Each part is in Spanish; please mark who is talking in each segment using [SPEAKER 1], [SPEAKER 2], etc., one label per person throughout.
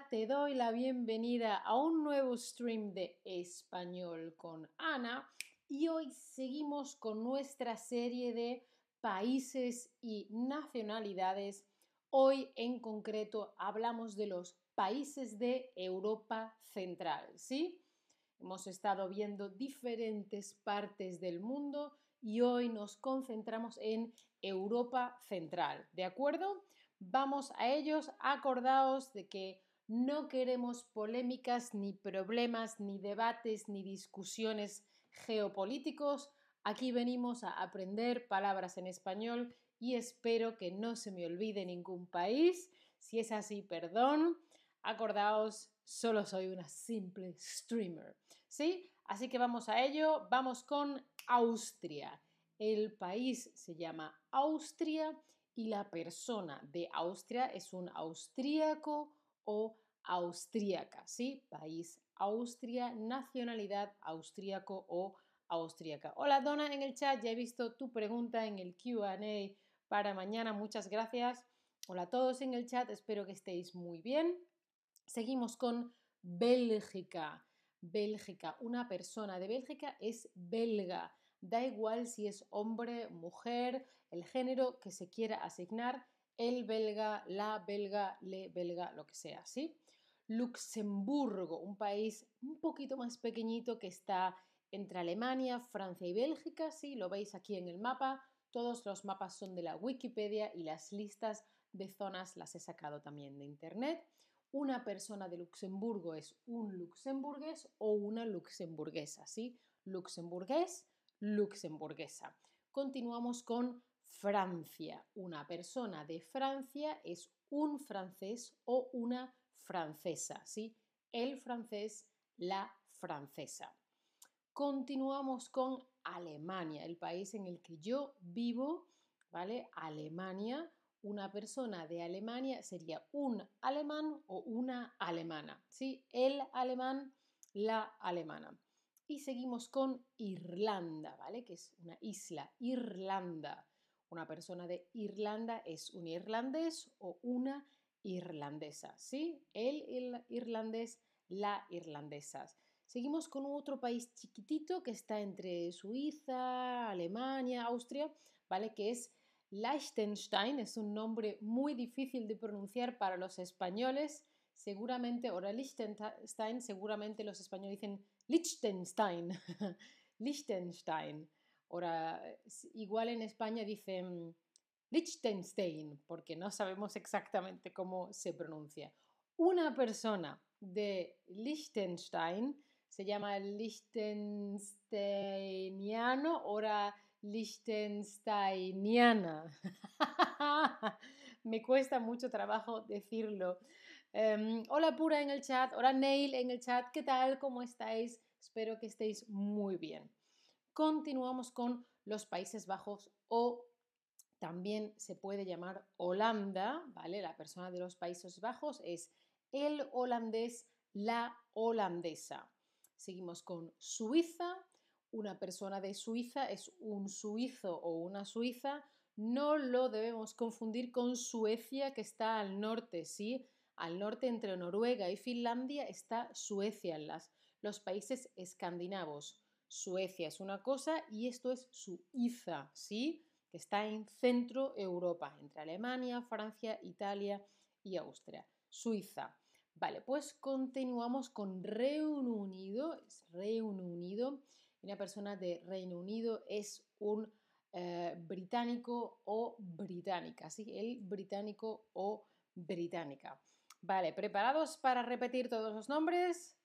[SPEAKER 1] Te doy la bienvenida a un nuevo stream de español con Ana y hoy seguimos con nuestra serie de países y nacionalidades. Hoy en concreto hablamos de los países de Europa Central, ¿sí? Hemos estado viendo diferentes partes del mundo y hoy nos concentramos en Europa Central, ¿de acuerdo? Vamos a ellos, acordaos de que no queremos polémicas, ni problemas, ni debates, ni discusiones geopolíticos. Aquí venimos a aprender palabras en español y espero que no se me olvide ningún país. Si es así, perdón. Acordaos, solo soy una simple streamer. ¿Sí? Así que vamos a ello. Vamos con Austria. El país se llama Austria y la persona de Austria es un austríaco o austríaca, ¿sí? País Austria, nacionalidad austríaco o austríaca. Hola Donna en el chat, ya he visto tu pregunta en el QA para mañana, muchas gracias. Hola a todos en el chat, espero que estéis muy bien. Seguimos con Bélgica. Bélgica, una persona de Bélgica es belga. Da igual si es hombre, mujer, el género que se quiera asignar, el belga, la belga, le belga, lo que sea, ¿sí? Luxemburgo, un país un poquito más pequeñito que está entre Alemania, Francia y Bélgica, sí, lo veis aquí en el mapa. Todos los mapas son de la Wikipedia y las listas de zonas las he sacado también de internet. Una persona de Luxemburgo es un luxemburgués o una luxemburguesa, ¿sí? Luxemburgués, luxemburguesa. Continuamos con Francia. Una persona de Francia es un francés o una francesa, ¿sí? El francés, la francesa. Continuamos con Alemania, el país en el que yo vivo, ¿vale? Alemania. Una persona de Alemania sería un alemán o una alemana, ¿sí? El alemán, la alemana. Y seguimos con Irlanda, ¿vale? Que es una isla, Irlanda. Una persona de Irlanda es un irlandés o una irlandesa, ¿sí? El, irlandés, la irlandesa. Seguimos con otro país chiquitito que está entre Suiza, Alemania, Austria, ¿vale? Que es Liechtenstein, es un nombre muy difícil de pronunciar para los españoles. Seguramente, ahora Liechtenstein, seguramente los españoles dicen Liechtenstein. Liechtenstein. Ahora, igual en España dicen Liechtenstein, porque no sabemos exactamente cómo se pronuncia. Una persona de Liechtenstein se llama Liechtensteiniano, ahora Liechtensteiniana. Me cuesta mucho trabajo decirlo. Em, hola Pura en el chat, hola Neil en el chat, ¿qué tal? ¿Cómo estáis? Espero que estéis muy bien. Continuamos con los Países Bajos o también se puede llamar Holanda, ¿vale? La persona de los Países Bajos es el holandés, la holandesa. Seguimos con Suiza. Una persona de Suiza es un suizo o una suiza. No lo debemos confundir con Suecia, que está al norte, ¿sí? Al norte, entre Noruega y Finlandia, está Suecia, en las, los países escandinavos. Suecia es una cosa y esto es Suiza, ¿sí? Que está en centro Europa, entre Alemania, Francia, Italia y Austria. Suiza. Vale, pues continuamos con Reino Unido. Es Reino Unido. Una persona de Reino Unido es un eh, británico o británica, ¿sí? El británico o británica. Vale, ¿preparados para repetir todos los nombres?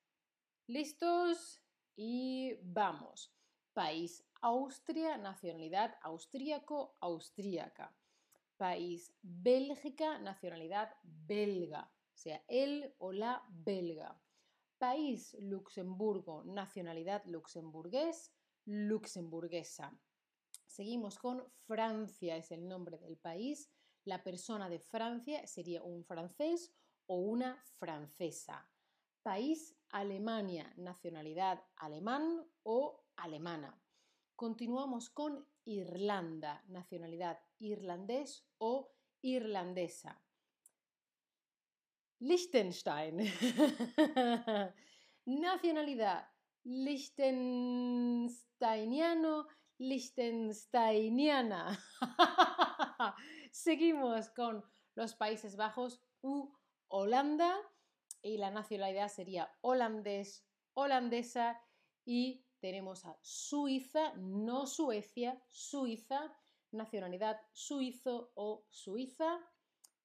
[SPEAKER 1] ¿Listos? Y vamos. País Austria, nacionalidad austríaco, austríaca. País Bélgica, nacionalidad belga, o sea, el o la belga. País Luxemburgo, nacionalidad luxemburgués, luxemburguesa. Seguimos con Francia, es el nombre del país. La persona de Francia sería un francés o una francesa. País Alemania, nacionalidad alemán o alemana. Continuamos con Irlanda, nacionalidad irlandés o irlandesa. Liechtenstein. Nacionalidad, Liechtensteiniano, Liechtensteiniana. Seguimos con los Países Bajos u Holanda y la nacionalidad sería holandés, holandesa y tenemos a Suiza, no Suecia, Suiza, nacionalidad suizo o suiza,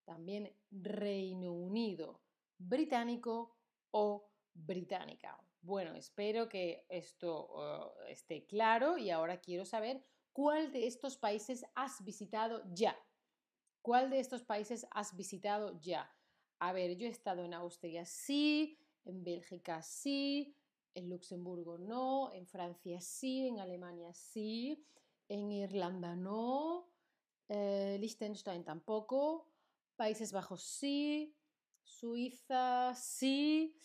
[SPEAKER 1] también Reino Unido, británico o británica. Bueno, espero que esto uh, esté claro y ahora quiero saber cuál de estos países has visitado ya. ¿Cuál de estos países has visitado ya? A ver, yo he estado en Austria, sí, en Bélgica, sí, en Luxemburgo no, en Francia sí, en Alemania sí, en Irlanda no, eh, Liechtenstein tampoco, Países Bajos sí, Suiza sí,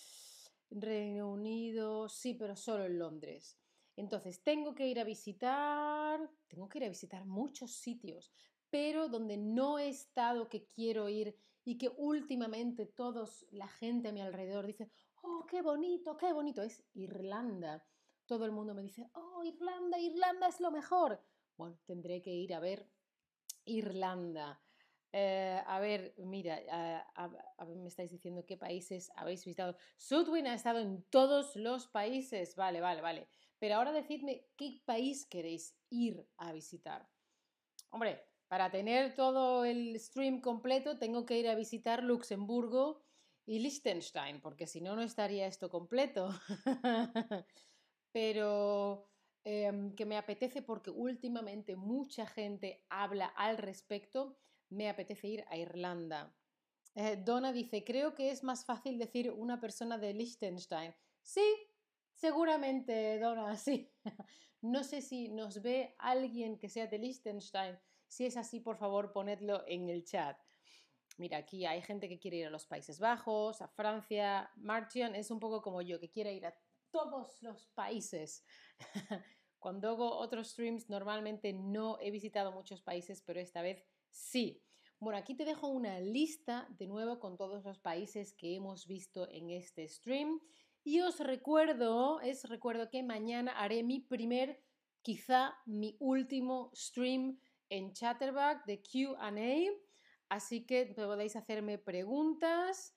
[SPEAKER 1] Reino Unido sí, pero solo en Londres. Entonces, tengo que ir a visitar, tengo que ir a visitar muchos sitios, pero donde no he estado que quiero ir y que últimamente todos, la gente a mi alrededor dice, oh, qué bonito, qué bonito, es Irlanda. Todo el mundo me dice, oh, Irlanda, Irlanda es lo mejor. Bueno, tendré que ir a ver Irlanda. Eh, a ver, mira, me estáis diciendo qué países habéis visitado. Sudwin ha estado en todos los países. Vale, vale, vale. Pero ahora decidme qué país queréis ir a visitar. Hombre, para tener todo el stream completo tengo que ir a visitar Luxemburgo y Liechtenstein, porque si no, no estaría esto completo. Pero em, que me apetece porque últimamente mucha gente habla al respecto, me apetece ir a Irlanda. Eh, Donna dice, creo que es más fácil decir una persona de Liechtenstein. Sí, seguramente, Donna, sí. no sé si nos ve alguien que sea de Liechtenstein. Si es así, por favor, ponedlo en el chat. Mira, aquí hay gente que quiere ir a los Países Bajos, a Francia. Martian es un poco como yo, que quiere ir a todos los países. Cuando hago otros streams, normalmente no he visitado muchos países, pero esta vez sí. Bueno, aquí te dejo una lista de nuevo con todos los países que hemos visto en este stream. Y os recuerdo, es recuerdo que mañana haré mi primer, quizá mi último stream en Chatterback de QA. Así que podéis hacerme preguntas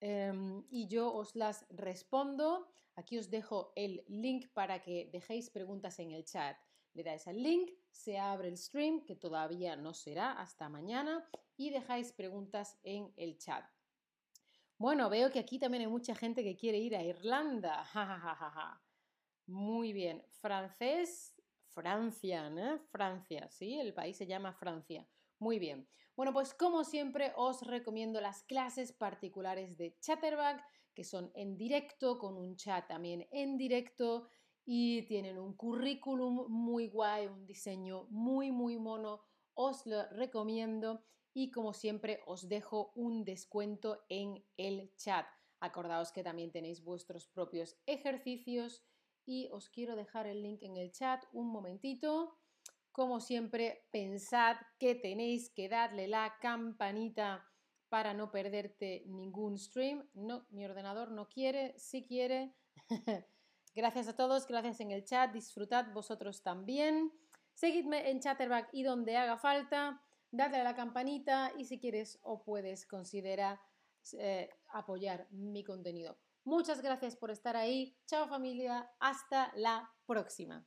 [SPEAKER 1] em, y yo os las respondo. Aquí os dejo el link para que dejéis preguntas en el chat. Le dais al link, se abre el stream, que todavía no será hasta mañana, y dejáis preguntas en el chat. Bueno, veo que aquí también hay mucha gente que quiere ir a Irlanda. Muy bien. Francés, Francia, ¿no? Francia, ¿sí? El país se llama Francia. Muy bien. Bueno, pues como siempre os recomiendo las clases particulares de Chatterback, que son en directo, con un chat también en directo y tienen un currículum muy guay, un diseño muy, muy mono. Os lo recomiendo y como siempre os dejo un descuento en el chat. Acordaos que también tenéis vuestros propios ejercicios y os quiero dejar el link en el chat un momentito. Como siempre, pensad que tenéis que darle la campanita para no perderte ningún stream. No, mi ordenador no quiere, si quiere. gracias a todos, gracias en el chat, disfrutad vosotros también. Seguidme en Chatterback y donde haga falta, dadle a la campanita y si quieres o puedes considera eh, apoyar mi contenido. Muchas gracias por estar ahí. Chao familia, hasta la próxima.